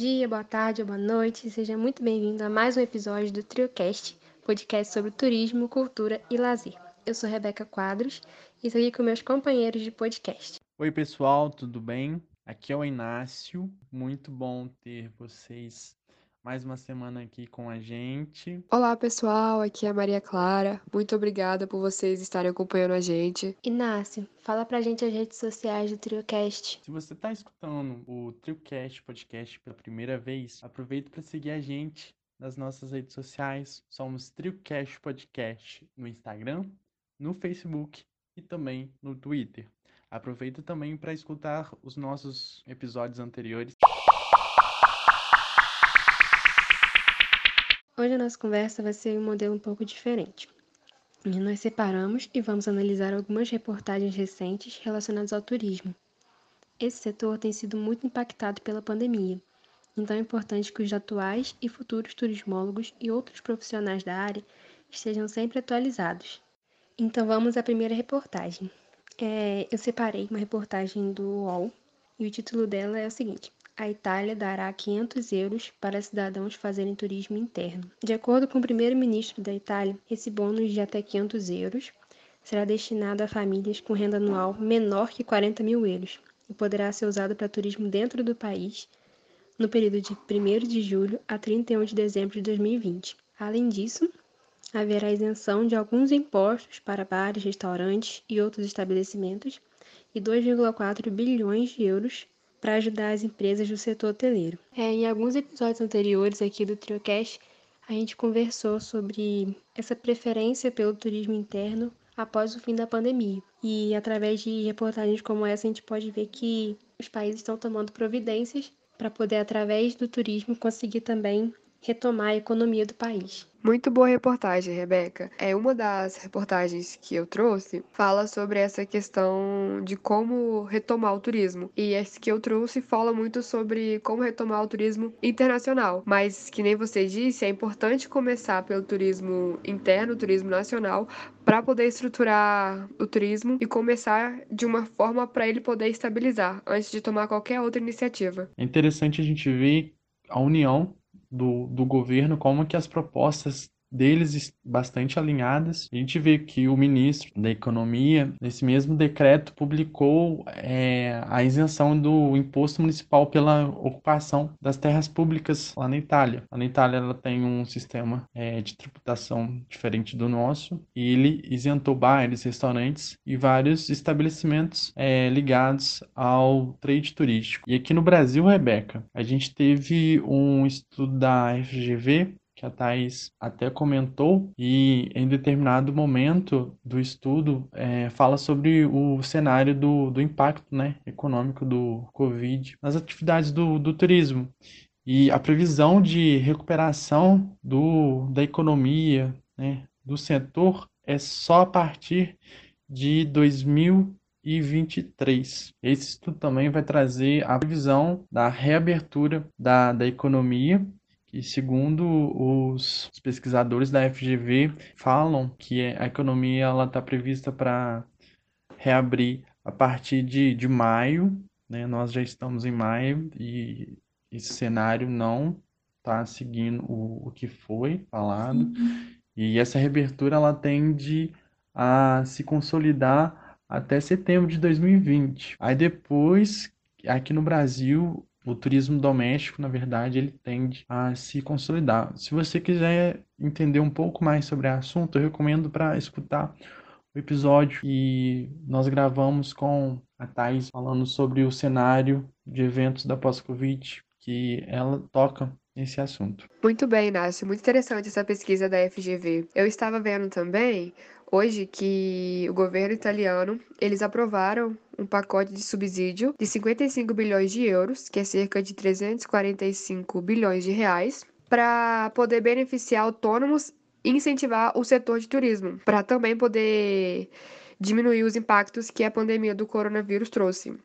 dia, boa tarde boa noite, seja muito bem-vindo a mais um episódio do TrioCast, podcast sobre turismo, cultura e lazer. Eu sou Rebeca Quadros e estou aqui com meus companheiros de podcast. Oi, pessoal, tudo bem? Aqui é o Inácio, muito bom ter vocês mais uma semana aqui com a gente. Olá, pessoal, aqui é a Maria Clara. Muito obrigada por vocês estarem acompanhando a gente. Inácio, fala pra gente as redes sociais do TrioCast. Se você está escutando o TrioCast podcast pela primeira vez, aproveita para seguir a gente nas nossas redes sociais. Somos TrioCast Podcast no Instagram, no Facebook e também no Twitter. Aproveita também para escutar os nossos episódios anteriores. Hoje a nossa conversa vai ser um modelo um pouco diferente. Nós separamos e vamos analisar algumas reportagens recentes relacionadas ao turismo. Esse setor tem sido muito impactado pela pandemia, então é importante que os atuais e futuros turismólogos e outros profissionais da área estejam sempre atualizados. Então vamos à primeira reportagem. É, eu separei uma reportagem do UOL e o título dela é o seguinte: a Itália dará 500 euros para cidadãos fazerem turismo interno. De acordo com o primeiro-ministro da Itália, esse bônus de até 500 euros será destinado a famílias com renda anual menor que 40 mil euros e poderá ser usado para turismo dentro do país no período de 1 de julho a 31 de dezembro de 2020. Além disso, haverá isenção de alguns impostos para bares, restaurantes e outros estabelecimentos e 2,4 bilhões de euros para ajudar as empresas do setor hoteleiro. É, em alguns episódios anteriores aqui do TrioCast, a gente conversou sobre essa preferência pelo turismo interno após o fim da pandemia. E através de reportagens como essa, a gente pode ver que os países estão tomando providências para poder, através do turismo, conseguir também retomar a economia do país. Muito boa reportagem, Rebeca. É uma das reportagens que eu trouxe fala sobre essa questão de como retomar o turismo. E esse que eu trouxe fala muito sobre como retomar o turismo internacional. Mas que nem você disse, é importante começar pelo turismo interno, o turismo nacional, para poder estruturar o turismo e começar de uma forma para ele poder estabilizar antes de tomar qualquer outra iniciativa. É interessante a gente ver a união do, do governo, como que as propostas deles bastante alinhadas. A gente vê que o ministro da Economia, nesse mesmo decreto, publicou é, a isenção do imposto municipal pela ocupação das terras públicas lá na Itália. Lá na Itália ela tem um sistema é, de tributação diferente do nosso e ele isentou bares, restaurantes e vários estabelecimentos é, ligados ao trade turístico. E aqui no Brasil, Rebeca, a gente teve um estudo da FGV que a Thais até comentou, e em determinado momento do estudo é, fala sobre o cenário do, do impacto né, econômico do Covid nas atividades do, do turismo. E a previsão de recuperação do, da economia, né, do setor, é só a partir de 2023. Esse estudo também vai trazer a previsão da reabertura da, da economia que, segundo os pesquisadores da FGV, falam que a economia está prevista para reabrir a partir de, de maio. Né? Nós já estamos em maio e esse cenário não está seguindo o, o que foi falado. Uhum. E essa reabertura ela tende a se consolidar até setembro de 2020. Aí depois, aqui no Brasil, o turismo doméstico, na verdade, ele tende a se consolidar. Se você quiser entender um pouco mais sobre o assunto, eu recomendo para escutar o episódio que nós gravamos com a Thais falando sobre o cenário de eventos da pós-Covid, que ela toca nesse assunto. Muito bem, Inácio. Muito interessante essa pesquisa da FGV. Eu estava vendo também hoje que o governo italiano, eles aprovaram um pacote de subsídio de 55 bilhões de euros, que é cerca de 345 bilhões de reais, para poder beneficiar autônomos e incentivar o setor de turismo, para também poder diminuir os impactos que a pandemia do coronavírus trouxe.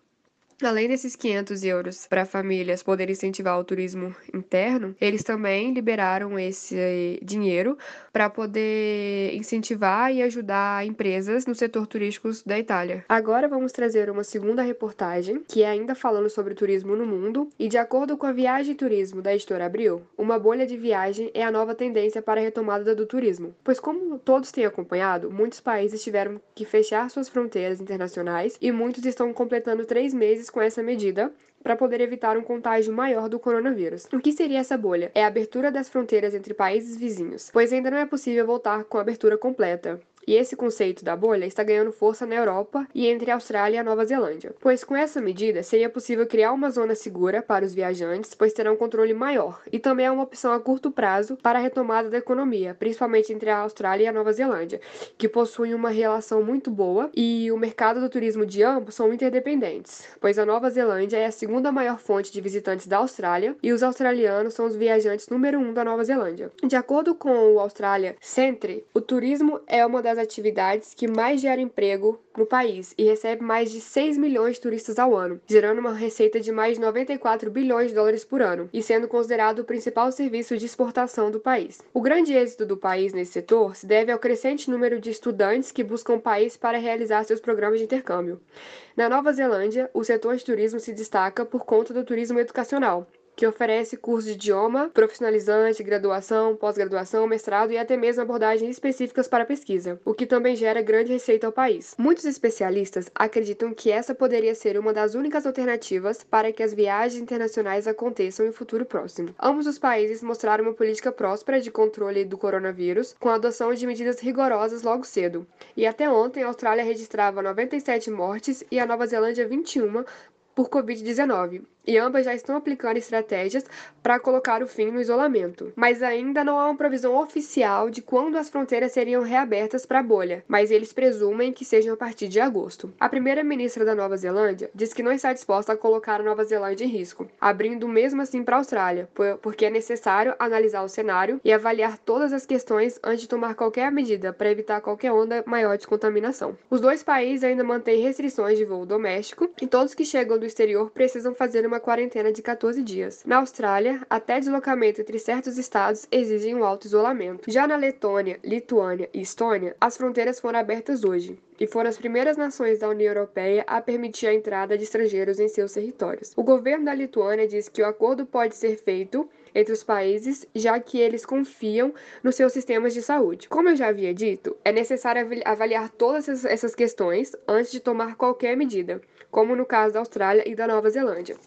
Além desses 500 euros para famílias poderem incentivar o turismo interno, eles também liberaram esse dinheiro para poder incentivar e ajudar empresas no setor turístico da Itália. Agora vamos trazer uma segunda reportagem, que é ainda falando sobre turismo no mundo, e de acordo com a Viagem e Turismo da editora Abril, uma bolha de viagem é a nova tendência para a retomada do turismo. Pois como todos têm acompanhado, muitos países tiveram que fechar suas fronteiras internacionais e muitos estão completando três meses com essa medida para poder evitar um contágio maior do coronavírus. O que seria essa bolha? É a abertura das fronteiras entre países vizinhos, pois ainda não é possível voltar com a abertura completa. E esse conceito da bolha está ganhando força na Europa e entre a Austrália e a Nova Zelândia, pois com essa medida seria possível criar uma zona segura para os viajantes, pois terão um controle maior, e também é uma opção a curto prazo para a retomada da economia, principalmente entre a Austrália e a Nova Zelândia, que possuem uma relação muito boa e o mercado do turismo de ambos são interdependentes, pois a Nova Zelândia é a segunda maior fonte de visitantes da Austrália e os australianos são os viajantes número um da Nova Zelândia. De acordo com o Australia Centre, o turismo é uma das das atividades que mais gera emprego no país e recebe mais de 6 milhões de turistas ao ano, gerando uma receita de mais de 94 bilhões de dólares por ano e sendo considerado o principal serviço de exportação do país. O grande êxito do país nesse setor se deve ao crescente número de estudantes que buscam o país para realizar seus programas de intercâmbio. Na Nova Zelândia, o setor de turismo se destaca por conta do turismo educacional, que oferece cursos de idioma, profissionalizante, graduação, pós-graduação, mestrado e até mesmo abordagens específicas para pesquisa, o que também gera grande receita ao país. Muitos especialistas acreditam que essa poderia ser uma das únicas alternativas para que as viagens internacionais aconteçam em futuro próximo. Ambos os países mostraram uma política próspera de controle do coronavírus, com a adoção de medidas rigorosas logo cedo. E até ontem, a Austrália registrava 97 mortes e a Nova Zelândia 21 por Covid-19 e ambas já estão aplicando estratégias para colocar o fim no isolamento. Mas ainda não há uma provisão oficial de quando as fronteiras seriam reabertas para a bolha, mas eles presumem que sejam a partir de agosto. A primeira-ministra da Nova Zelândia diz que não está disposta a colocar a Nova Zelândia em risco, abrindo mesmo assim para a Austrália, porque é necessário analisar o cenário e avaliar todas as questões antes de tomar qualquer medida para evitar qualquer onda maior de contaminação. Os dois países ainda mantêm restrições de voo doméstico e todos que chegam do exterior precisam fazer uma uma quarentena de 14 dias. Na Austrália, até deslocamento entre certos estados exigem um alto isolamento. Já na Letônia, Lituânia e Estônia, as fronteiras foram abertas hoje e foram as primeiras nações da União Europeia a permitir a entrada de estrangeiros em seus territórios. O governo da Lituânia diz que o acordo pode ser feito entre os países, já que eles confiam nos seus sistemas de saúde. Como eu já havia dito, é necessário avaliar todas essas questões antes de tomar qualquer medida, como no caso da Austrália e da Nova Zelândia.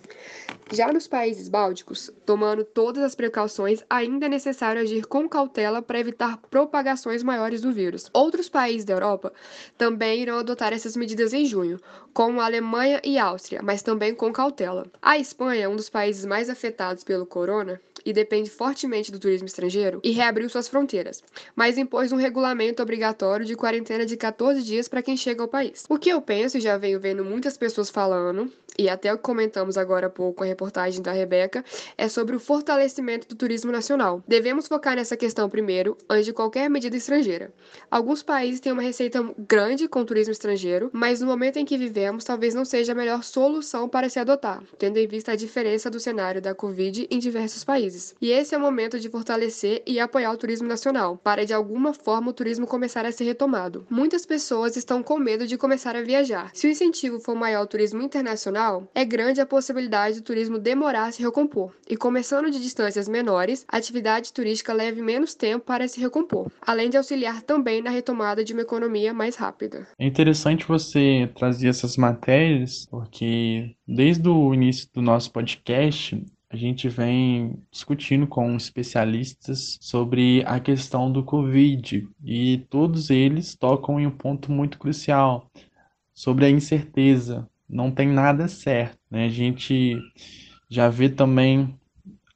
Já nos países bálticos, tomando todas as precauções, ainda é necessário agir com cautela para evitar propagações maiores do vírus. Outros países da Europa também irão adotar essas medidas em junho, como a Alemanha e a Áustria, mas também com cautela. A Espanha, um dos países mais afetados pelo corona, e depende fortemente do turismo estrangeiro, e reabriu suas fronteiras, mas impôs um regulamento obrigatório de quarentena de 14 dias para quem chega ao país. O que eu penso e já venho vendo muitas pessoas falando, e até o que comentamos agora há pouco a reportagem da Rebeca, é sobre o fortalecimento do turismo nacional. Devemos focar nessa questão primeiro, antes de qualquer medida estrangeira. Alguns países têm uma receita grande com turismo estrangeiro, mas no momento em que vivemos, talvez não seja a melhor solução para se adotar, tendo em vista a diferença do cenário da Covid em diversos países. E esse é o momento de fortalecer e apoiar o turismo nacional, para de alguma forma o turismo começar a ser retomado. Muitas pessoas estão com medo de começar a viajar. Se o incentivo for maior ao turismo internacional, é grande a possibilidade do turismo demorar a se recompor, e começando de distâncias menores, a atividade turística leve menos tempo para se recompor, além de auxiliar também na retomada de uma economia mais rápida. É interessante você trazer essas matérias, porque desde o início do nosso podcast, a gente vem discutindo com especialistas sobre a questão do Covid e todos eles tocam em um ponto muito crucial sobre a incerteza não tem nada certo. Né? A gente já vê também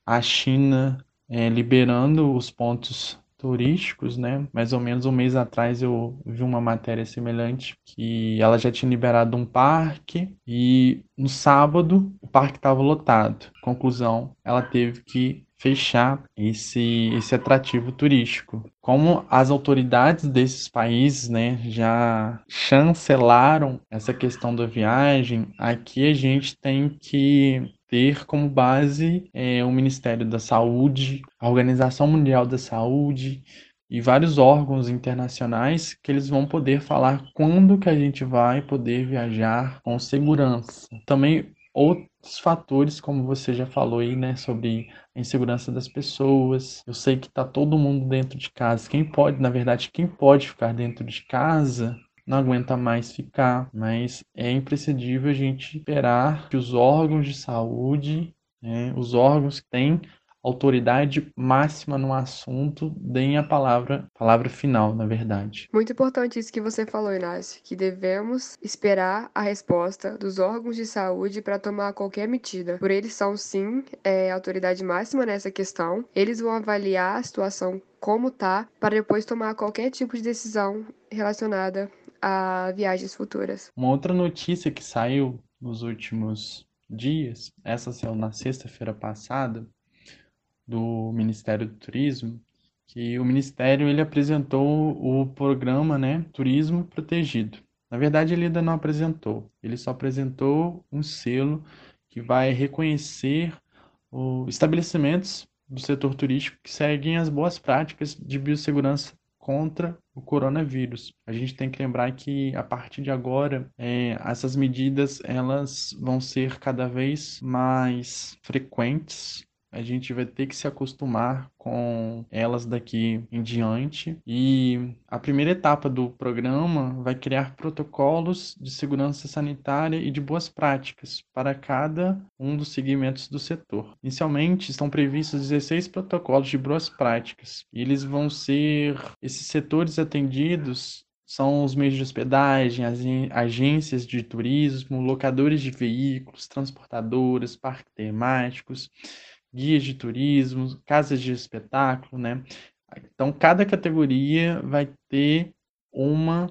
a China é, liberando os pontos turísticos, né? Mais ou menos um mês atrás eu vi uma matéria semelhante que ela já tinha liberado um parque e no sábado o parque estava lotado. Conclusão, ela teve que fechar esse, esse atrativo turístico. Como as autoridades desses países né, já chancelaram essa questão da viagem, aqui a gente tem que ter como base é, o Ministério da Saúde, a Organização Mundial da Saúde, e vários órgãos internacionais que eles vão poder falar quando que a gente vai poder viajar com segurança. Também outros fatores, como você já falou aí, né, sobre a insegurança das pessoas. Eu sei que tá todo mundo dentro de casa. Quem pode, na verdade, quem pode ficar dentro de casa não aguenta mais ficar, mas é imprescindível a gente esperar que os órgãos de saúde, né, os órgãos que têm autoridade máxima no assunto, deem a palavra, palavra final, na verdade. Muito importante isso que você falou, Inácio, que devemos esperar a resposta dos órgãos de saúde para tomar qualquer medida. Por eles são, sim, é, autoridade máxima nessa questão. Eles vão avaliar a situação como tá, para depois tomar qualquer tipo de decisão relacionada a viagens futuras. Uma outra notícia que saiu nos últimos dias, essa saiu na sexta-feira passada, do Ministério do Turismo, que o Ministério ele apresentou o programa né, Turismo Protegido. Na verdade, ele ainda não apresentou, ele só apresentou um selo que vai reconhecer os estabelecimentos do setor turístico que seguem as boas práticas de biossegurança contra o coronavírus. A gente tem que lembrar que a partir de agora é, essas medidas elas vão ser cada vez mais frequentes a gente vai ter que se acostumar com elas daqui em diante. E a primeira etapa do programa vai criar protocolos de segurança sanitária e de boas práticas para cada um dos segmentos do setor. Inicialmente, estão previstos 16 protocolos de boas práticas, e eles vão ser esses setores atendidos são os meios de hospedagem, as agências de turismo, locadores de veículos, transportadoras, parques temáticos, guias de turismo, casas de espetáculo, né? Então, cada categoria vai ter uma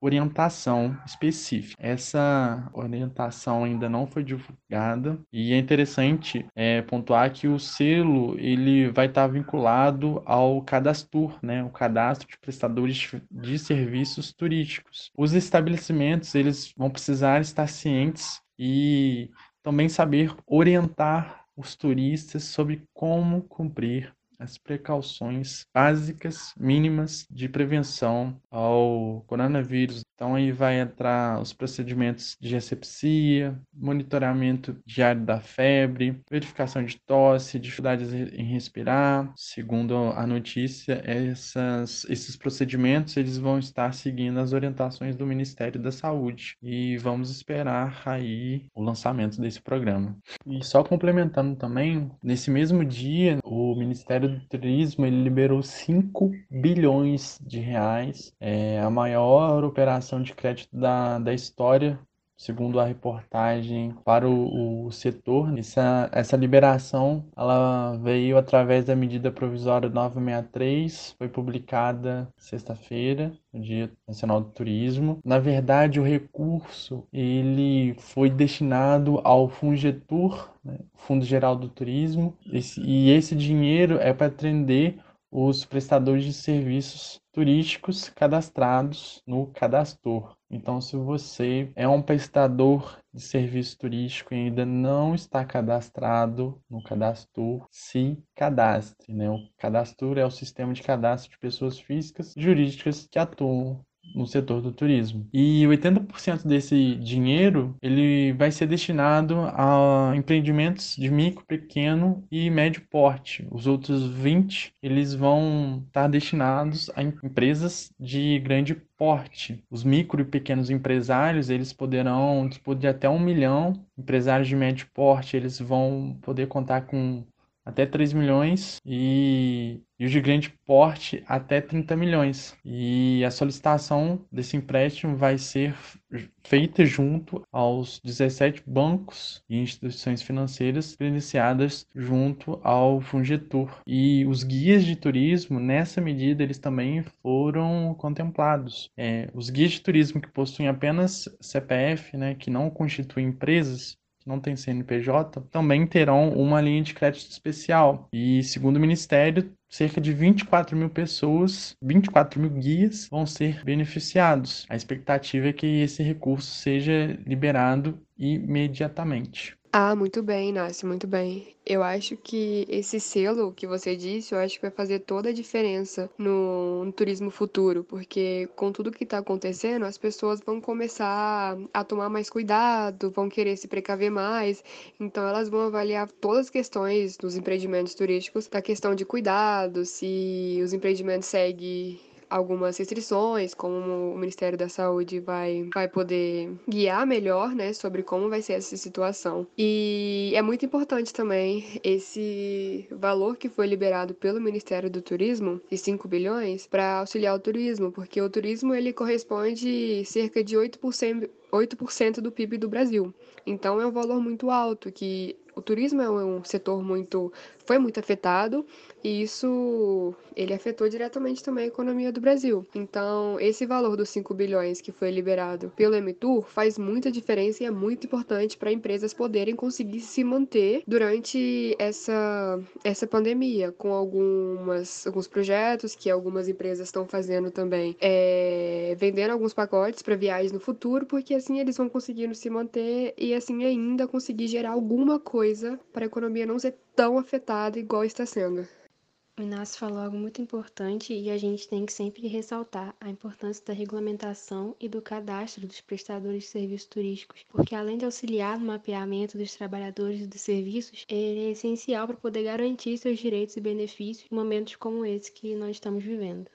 orientação específica. Essa orientação ainda não foi divulgada e é interessante é, pontuar que o selo ele vai estar vinculado ao cadastro, né, o cadastro de prestadores de serviços turísticos. Os estabelecimentos eles vão precisar estar cientes e também saber orientar os turistas sobre como cumprir as precauções básicas, mínimas de prevenção ao coronavírus. Então aí vai entrar os procedimentos de asepsia, monitoramento diário da febre, verificação de tosse, dificuldades em respirar. Segundo a notícia, essas, esses procedimentos eles vão estar seguindo as orientações do Ministério da Saúde e vamos esperar aí o lançamento desse programa. E só complementando também, nesse mesmo dia, o Ministério Turismo ele liberou 5 bilhões de reais, é a maior operação de crédito da, da história, segundo a reportagem, para o, o setor. Essa, essa liberação ela veio através da medida provisória 963, foi publicada sexta-feira, no Dia Nacional do Turismo. Na verdade, o recurso ele foi destinado ao Fungetur, né, Fundo Geral do Turismo, esse, e esse dinheiro é para atender os prestadores de serviços turísticos cadastrados no Cadastor. Então, se você é um prestador de serviço turístico e ainda não está cadastrado no Cadastor, se cadastre. Né? O Cadastor é o sistema de cadastro de pessoas físicas e jurídicas que atuam no setor do turismo. E 80% desse dinheiro ele vai ser destinado a empreendimentos de micro, pequeno e médio porte. Os outros 20 eles vão estar destinados a empresas de grande porte. Os micro e pequenos empresários eles poderão dispor de até um milhão. Empresários de médio porte eles vão poder contar com até 3 milhões e, e os de grande porte até 30 milhões. E a solicitação desse empréstimo vai ser feita junto aos 17 bancos e instituições financeiras credenciadas junto ao Fungetur. E os guias de turismo, nessa medida, eles também foram contemplados. É, os guias de turismo que possuem apenas CPF, né, que não constituem empresas, que não têm CNPJ, também terão uma linha de crédito especial. E, segundo o Ministério, cerca de 24 mil pessoas, 24 mil guias vão ser beneficiados. A expectativa é que esse recurso seja liberado imediatamente. Ah, muito bem, Inácio, muito bem. Eu acho que esse selo que você disse, eu acho que vai fazer toda a diferença no, no turismo futuro, porque com tudo que está acontecendo, as pessoas vão começar a tomar mais cuidado, vão querer se precaver mais, então elas vão avaliar todas as questões dos empreendimentos turísticos, da questão de cuidado, se os empreendimentos seguem algumas restrições, como o Ministério da Saúde vai, vai poder guiar melhor, né, sobre como vai ser essa situação. E é muito importante também esse valor que foi liberado pelo Ministério do Turismo, de 5 bilhões, para auxiliar o turismo, porque o turismo ele corresponde cerca de 8%, 8% do PIB do Brasil. Então é um valor muito alto que o turismo é um setor muito foi muito afetado e isso ele afetou diretamente também a economia do Brasil. Então, esse valor dos 5 bilhões que foi liberado pelo Emitur faz muita diferença e é muito importante para empresas poderem conseguir se manter durante essa essa pandemia, com algumas alguns projetos que algumas empresas estão fazendo também, é, vendendo alguns pacotes para viagens no futuro, porque assim eles vão conseguindo se manter e assim ainda conseguir gerar alguma coisa para a economia não ser tão afetada igual está sendo. O Inácio falou algo muito importante e a gente tem que sempre ressaltar a importância da regulamentação e do cadastro dos prestadores de serviços turísticos, porque além de auxiliar no mapeamento dos trabalhadores e dos serviços, ele é essencial para poder garantir seus direitos e benefícios em momentos como esse que nós estamos vivendo.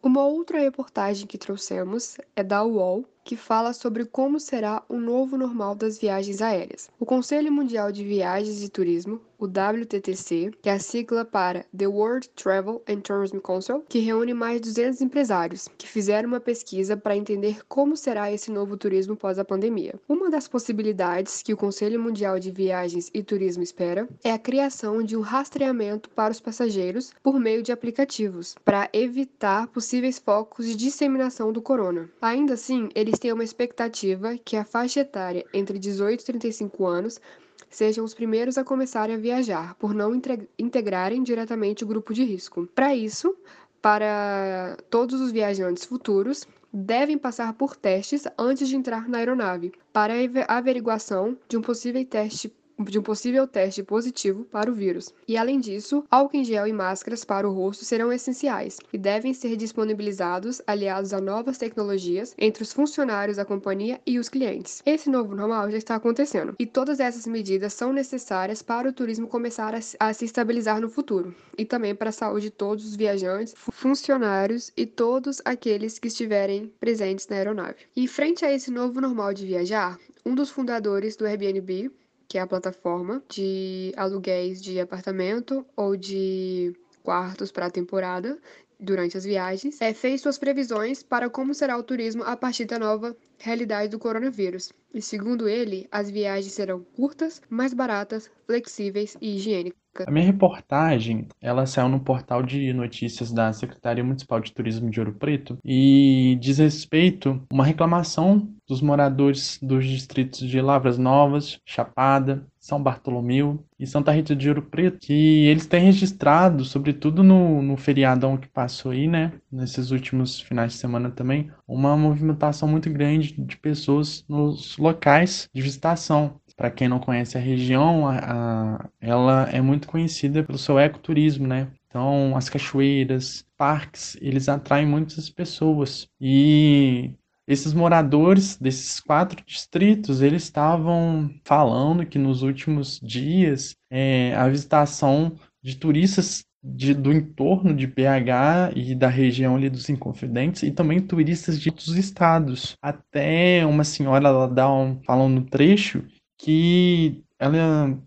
Uma outra reportagem que trouxemos é da UOL, que fala sobre como será o novo normal das viagens aéreas. O Conselho Mundial de Viagens e Turismo, o WTTC, que é a sigla para The World Travel and Tourism Council, que reúne mais de 200 empresários, que fizeram uma pesquisa para entender como será esse novo turismo pós a pandemia. Uma das possibilidades que o Conselho Mundial de Viagens e Turismo espera é a criação de um rastreamento para os passageiros por meio de aplicativos, para evitar possíveis focos de disseminação do corona. Ainda assim, ele eles têm uma expectativa que a faixa etária entre 18 e 35 anos sejam os primeiros a começarem a viajar, por não integrarem diretamente o grupo de risco. Para isso, para todos os viajantes futuros, devem passar por testes antes de entrar na aeronave, para averiguação de um possível teste de um possível teste positivo para o vírus. E além disso, álcool em gel e máscaras para o rosto serão essenciais e devem ser disponibilizados aliados a novas tecnologias entre os funcionários da companhia e os clientes. Esse novo normal já está acontecendo e todas essas medidas são necessárias para o turismo começar a, se estabilizar no futuro e também para a saúde de todos os viajantes, funcionários e todos aqueles que estiverem presentes na aeronave. E frente a esse novo normal de viajar, um dos fundadores do Airbnb, que é a plataforma de aluguéis de apartamento ou de quartos para a temporada durante as viagens, é, fez suas previsões para como será o turismo a partir da nova realidade do coronavírus. E segundo ele, as viagens serão curtas, mais baratas, flexíveis e higiênicas. A minha reportagem, ela saiu no portal de notícias da Secretaria Municipal de Turismo de Ouro Preto e diz respeito a uma reclamação dos moradores dos distritos de Lavras Novas, Chapada, São Bartolomeu e Santa Rita de Ouro Preto, que eles têm registrado, sobretudo no, no feriadão que passou aí, né, nesses últimos finais de semana também, uma movimentação muito grande de pessoas nos locais de visitação. Para quem não conhece a região, a, a, ela é muito conhecida pelo seu ecoturismo, né? Então, as cachoeiras, parques, eles atraem muitas pessoas. E esses moradores desses quatro distritos, eles estavam falando que nos últimos dias é, a visitação de turistas de, do entorno de BH e da região ali dos Inconfidentes e também turistas de outros estados. Até uma senhora ela dá um, falando no trecho que ela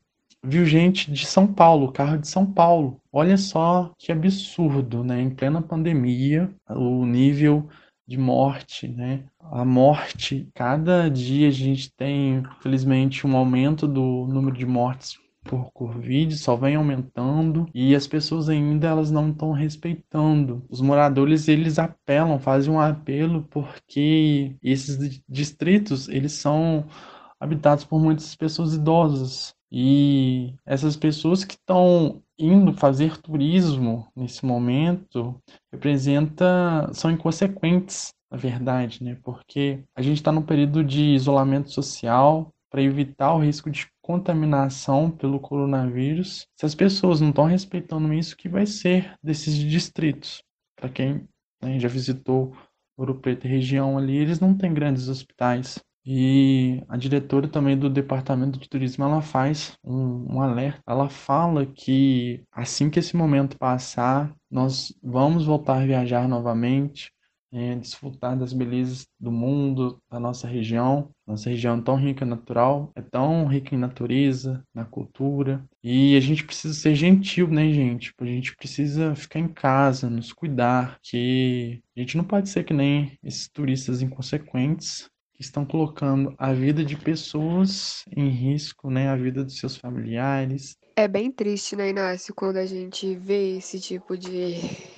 viu gente de São Paulo, carro de São Paulo. Olha só que absurdo, né? Em plena pandemia, o nível de morte, né? A morte, cada dia a gente tem, infelizmente, um aumento do número de mortes por Covid só vem aumentando e as pessoas ainda elas não estão respeitando. Os moradores eles apelam, fazem um apelo porque esses distritos eles são habitados por muitas pessoas idosas. E essas pessoas que estão indo fazer turismo nesse momento representa são inconsequentes, na verdade, né? Porque a gente está num período de isolamento social para evitar o risco de contaminação pelo coronavírus. Se as pessoas não estão respeitando isso, que vai ser desses distritos? Para quem né, já visitou Ouro Preto e região ali, eles não têm grandes hospitais. E a diretora também do departamento de turismo ela faz um, um, alerta. Ela fala que assim que esse momento passar, nós vamos voltar a viajar novamente, é, desfrutar das belezas do mundo, da nossa região. Nossa região é tão rica em natural, é tão rica em natureza, na cultura. E a gente precisa ser gentil, né, gente? A gente precisa ficar em casa, nos cuidar, que a gente não pode ser que nem esses turistas inconsequentes que estão colocando a vida de pessoas em risco, né, a vida dos seus familiares. É bem triste, né, Inácio, quando a gente vê esse tipo de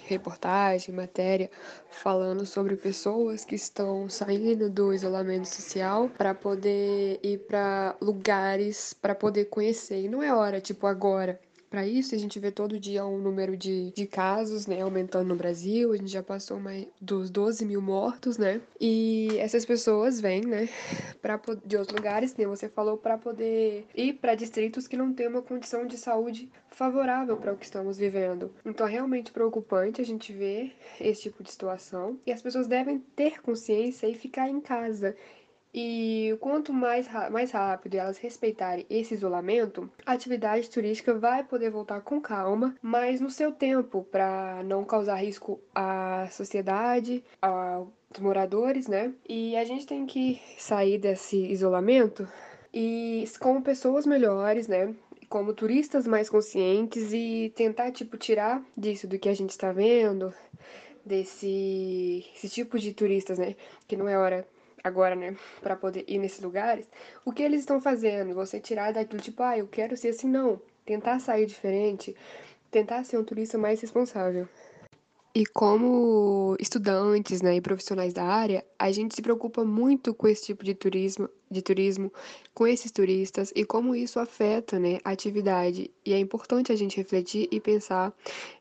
reportagem, matéria, falando sobre pessoas que estão saindo do isolamento social para poder ir para lugares para poder conhecer. E não é hora, tipo, agora para isso. A gente vê todo dia um número de, de casos, né, aumentando no Brasil. A gente já passou mais dos 12 mil mortos, né? E essas pessoas vêm, né, pra, de outros lugares, nem você falou, para poder ir para distritos que não têm uma condição de saúde favorável para o que estamos vivendo. Então é realmente preocupante a gente ver esse tipo de situação e as pessoas devem ter consciência e ficar em casa e quanto mais, mais rápido elas respeitarem esse isolamento, a atividade turística vai poder voltar com calma, mas no seu tempo, para não causar risco à sociedade, aos moradores, né? E a gente tem que sair desse isolamento e com pessoas melhores, né? Como turistas mais conscientes e tentar, tipo, tirar disso do que a gente está vendo, desse esse tipo de turistas, né? Que não é hora agora, né, para poder ir nesses lugares, o que eles estão fazendo? Você tirar daquilo tipo, ah, eu quero ser assim, não. Tentar sair diferente, tentar ser um turista mais responsável. E como estudantes, né, e profissionais da área, a gente se preocupa muito com esse tipo de turismo, de turismo, com esses turistas e como isso afeta, né, a atividade. E é importante a gente refletir e pensar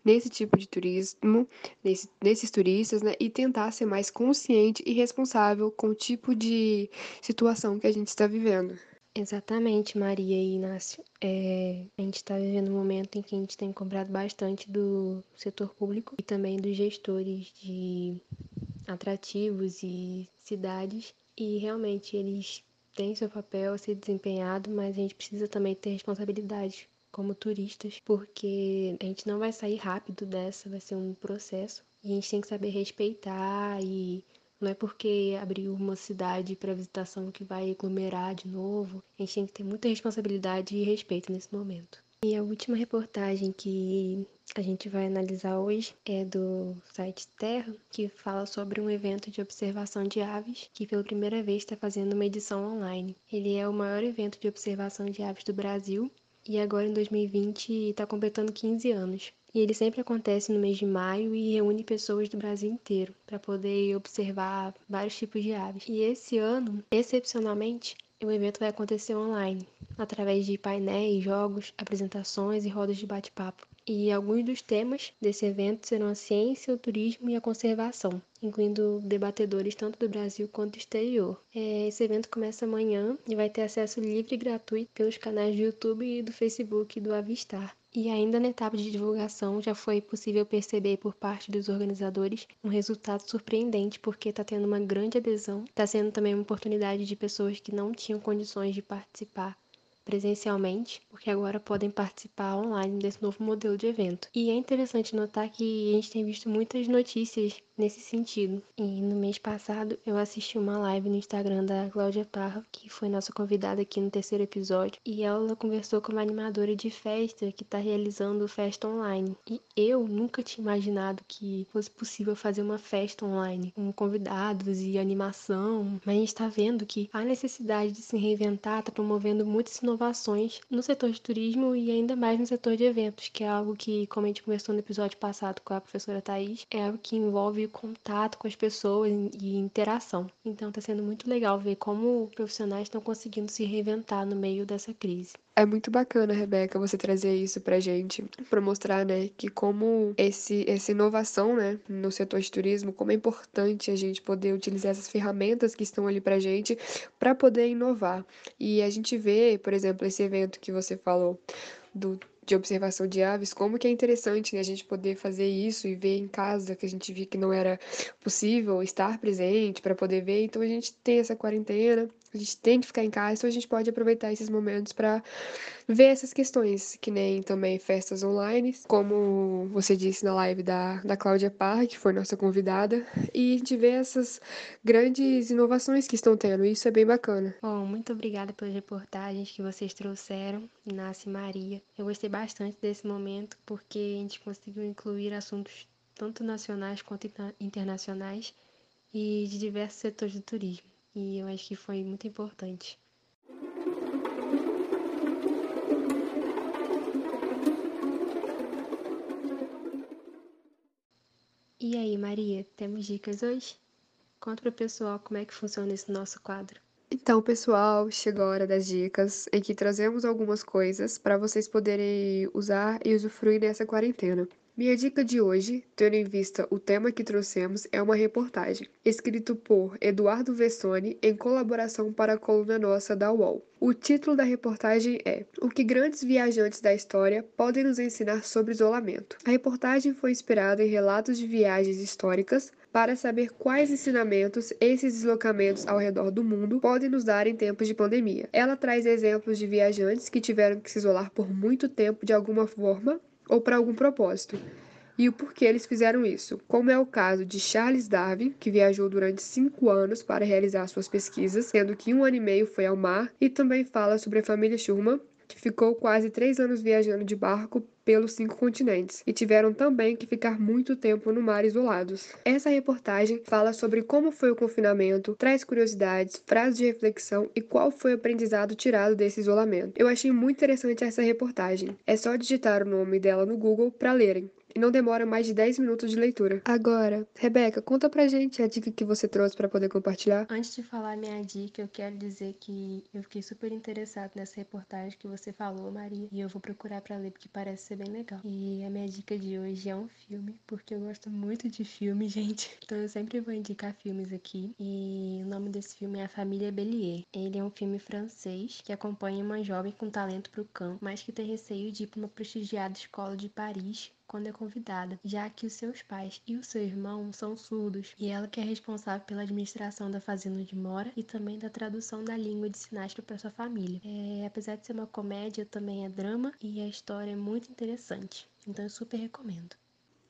nesse tipo de turismo, nesse, nesses turistas, né, e tentar ser mais consciente e responsável com o tipo de situação que a gente está vivendo. Exatamente, Maria e Inácio. É, a gente está vivendo um momento em que a gente tem cobrado bastante do setor público e também dos gestores de atrativos e cidades, e realmente eles têm seu papel a ser desempenhado, mas a gente precisa também ter responsabilidade como turistas, porque a gente não vai sair rápido dessa, vai ser um processo, e a gente tem que saber respeitar e não é porque abriu uma cidade para visitação que vai aglomerar de novo. A gente tem que ter muita responsabilidade e respeito nesse momento. E a última reportagem que a gente vai analisar hoje é do site Terra, que fala sobre um evento de observação de aves que pela primeira vez está fazendo uma edição online. Ele é o maior evento de observação de aves do Brasil e agora em 2020 está completando 15 anos. E ele sempre acontece no mês de maio e reúne pessoas do Brasil inteiro para poder observar vários tipos de aves. E esse ano, excepcionalmente, o evento vai acontecer online, através de painéis, jogos, apresentações e rodas de bate-papo. E alguns dos temas desse evento serão a ciência, o turismo e a conservação, incluindo debatedores tanto do Brasil quanto do exterior. É, esse evento começa amanhã e vai ter acesso livre e gratuito pelos canais do YouTube e do Facebook do Avistar. E ainda na etapa de divulgação já foi possível perceber por parte dos organizadores um resultado surpreendente, porque está tendo uma grande adesão. Está sendo também uma oportunidade de pessoas que não tinham condições de participar presencialmente, porque agora podem participar online desse novo modelo de evento. E é interessante notar que a gente tem visto muitas notícias nesse sentido. E no mês passado eu assisti uma live no Instagram da Cláudia Parra, que foi nossa convidada aqui no terceiro episódio, e ela conversou com uma animadora de festa que está realizando festa online. E eu nunca tinha imaginado que fosse possível fazer uma festa online com convidados e animação, mas a gente está vendo que a necessidade de se reinventar está promovendo muitas inovações no setor de turismo e ainda mais no setor de eventos, que é algo que, como a gente conversou no episódio passado com a professora Thais, é algo que envolve contato com as pessoas e interação. Então está sendo muito legal ver como profissionais estão conseguindo se reinventar no meio dessa crise. É muito bacana, Rebeca, você trazer isso pra gente, para mostrar, né, que como esse, essa inovação, né, no setor de turismo, como é importante a gente poder utilizar essas ferramentas que estão ali pra gente para poder inovar. E a gente vê, por exemplo, esse evento que você falou do de observação de aves, como que é interessante né, a gente poder fazer isso e ver em casa, que a gente viu que não era possível estar presente para poder ver. Então a gente tem essa quarentena, a gente tem que ficar em casa, então a gente pode aproveitar esses momentos para ver essas questões, que nem também festas online, como você disse na live da, da Cláudia Parra, que foi nossa convidada, e gente vê essas grandes inovações que estão tendo, isso é bem bacana. Bom, muito obrigada pelas reportagens que vocês trouxeram, Inácio e Maria. Eu gostei bastante desse momento, porque a gente conseguiu incluir assuntos tanto nacionais quanto internacionais e de diversos setores do turismo e eu acho que foi muito importante. E aí, Maria, temos dicas hoje? Conta para o pessoal como é que funciona esse nosso quadro. Então, pessoal, chegou a hora das dicas, em que trazemos algumas coisas para vocês poderem usar e usufruir nessa quarentena. Minha dica de hoje, tendo em vista o tema que trouxemos, é uma reportagem, escrito por Eduardo Vessoni em colaboração para a coluna nossa da UOL. O título da reportagem é O que grandes viajantes da história podem nos ensinar sobre isolamento. A reportagem foi inspirada em relatos de viagens históricas para saber quais ensinamentos esses deslocamentos ao redor do mundo podem nos dar em tempos de pandemia. Ela traz exemplos de viajantes que tiveram que se isolar por muito tempo de alguma forma ou para algum propósito, e o porquê eles fizeram isso, como é o caso de Charles Darwin, que viajou durante cinco anos para realizar suas pesquisas, sendo que um ano e meio foi ao mar, e também fala sobre a família Schurman, que ficou quase três anos viajando de barco pelos cinco continentes e tiveram também que ficar muito tempo no mar isolados. Essa reportagem fala sobre como foi o confinamento, traz curiosidades, frases de reflexão e qual foi o aprendizado tirado desse isolamento. Eu achei muito interessante essa reportagem. É só digitar o nome dela no Google para lerem e não demora mais de 10 minutos de leitura. Agora, Rebeca, conta pra gente a dica que você trouxe para poder compartilhar. Antes de falar minha dica, eu quero dizer que eu fiquei super interessado nessa reportagem que você falou, Maria, e eu vou procurar para ler porque parece ser bem legal. E a minha dica de hoje é um filme, porque eu gosto muito de filme, gente. Então eu sempre vou indicar filmes aqui. E o nome desse filme é A Família Bellier. Ele é um filme francês que acompanha uma jovem com talento pro campo, mas que tem receio de ir para uma prestigiada escola de Paris quando é convidada, já que os seus pais e o seu irmão são surdos e ela que é responsável pela administração da fazenda onde mora e também da tradução da língua de sinais para sua família. É, apesar de ser uma comédia, também é drama e a história é muito interessante, então eu super recomendo.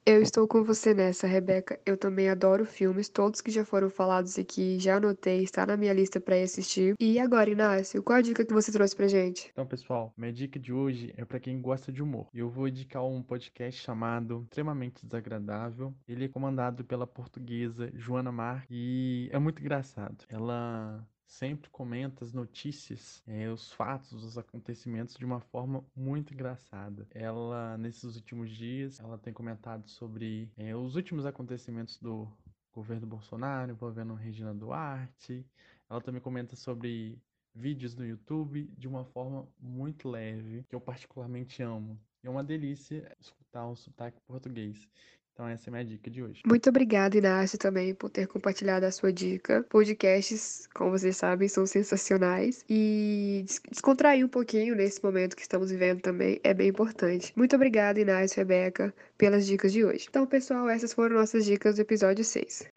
Eu estou com você nessa, Rebeca. Eu também adoro filmes, todos que já foram falados aqui, já anotei, está na minha lista para assistir. E agora, Inácio, qual a dica que você trouxe pra gente? Então, pessoal, minha dica de hoje é para quem gosta de humor. Eu vou indicar um podcast chamado Extremamente Desagradável. Ele é comandado pela portuguesa Joana Mar e é muito engraçado. Ela sempre comenta as notícias, é, os fatos, os acontecimentos de uma forma muito engraçada. Ela, nesses últimos dias, ela tem comentado sobre é, os últimos acontecimentos do governo Bolsonaro envolvendo Regina Duarte. Ela também comenta sobre vídeos no YouTube de uma forma muito leve, que eu particularmente amo. É uma delícia escutar o sotaque português. Então essa é a minha dica de hoje. Muito obrigada, Inácio, também por ter compartilhado a sua dica. Podcasts, como vocês sabem, são sensacionais e descontrair um pouquinho nesse momento que estamos vivendo também é bem importante. Muito obrigada, Inácio e Rebeca, pelas dicas de hoje. Então, pessoal, essas foram nossas dicas do episódio 6.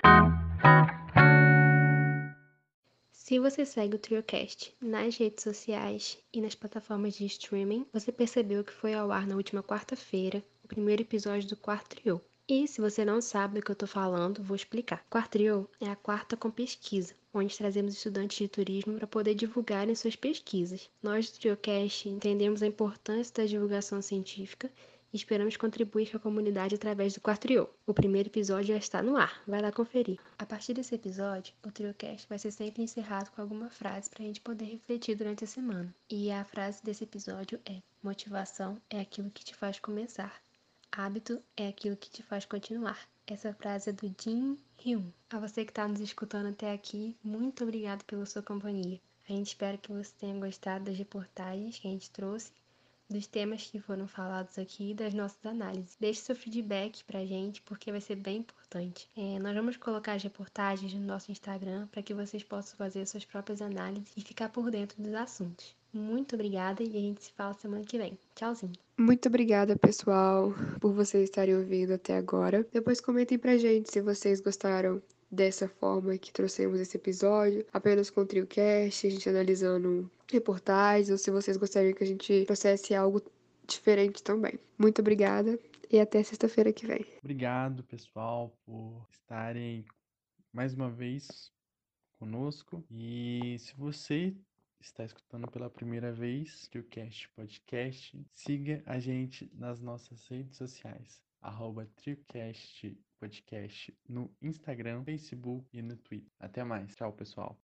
Se você segue o TrioCast nas redes sociais e nas plataformas de streaming, você percebeu que foi ao ar na última quarta-feira o primeiro episódio do quarto trio. E se você não sabe do que eu estou falando, vou explicar. Quartrio é a quarta com pesquisa, onde trazemos estudantes de turismo para poder divulgarem suas pesquisas. Nós do TrioCast entendemos a importância da divulgação científica e esperamos contribuir com a comunidade através do Quartrio. O primeiro episódio já está no ar, vai lá conferir. A partir desse episódio, o TrioCast vai ser sempre encerrado com alguma frase para a gente poder refletir durante a semana. E a frase desse episódio é: Motivação é aquilo que te faz começar. Hábito é aquilo que te faz continuar. Essa frase é do Jim Hyun. A você que está nos escutando até aqui, muito obrigado pela sua companhia. A gente espera que você tenha gostado das reportagens que a gente trouxe dos temas que foram falados aqui e das nossas análises. Deixe seu feedback pra gente, porque vai ser bem importante. É, nós vamos colocar as reportagens no nosso Instagram para que vocês possam fazer suas próprias análises e ficar por dentro dos assuntos. Muito obrigada e a gente se fala semana que vem. Tchauzinho. Muito obrigada, pessoal, por vocês estarem ouvindo até agora. Depois comentem pra gente se vocês gostaram dessa forma que trouxemos esse episódio, apenas com o TrioCast, a gente analisando reportagens, ou se vocês gostariam que a gente trouxesse algo diferente também. Muito obrigada e até sexta-feira que vem. Obrigado, pessoal, por estarem mais uma vez conosco. E se você está escutando pela primeira vez o Cast Podcast, siga a gente nas nossas redes sociais, arroba TrioCast Podcast no Instagram, Facebook e no Twitter. Até mais. Tchau, pessoal.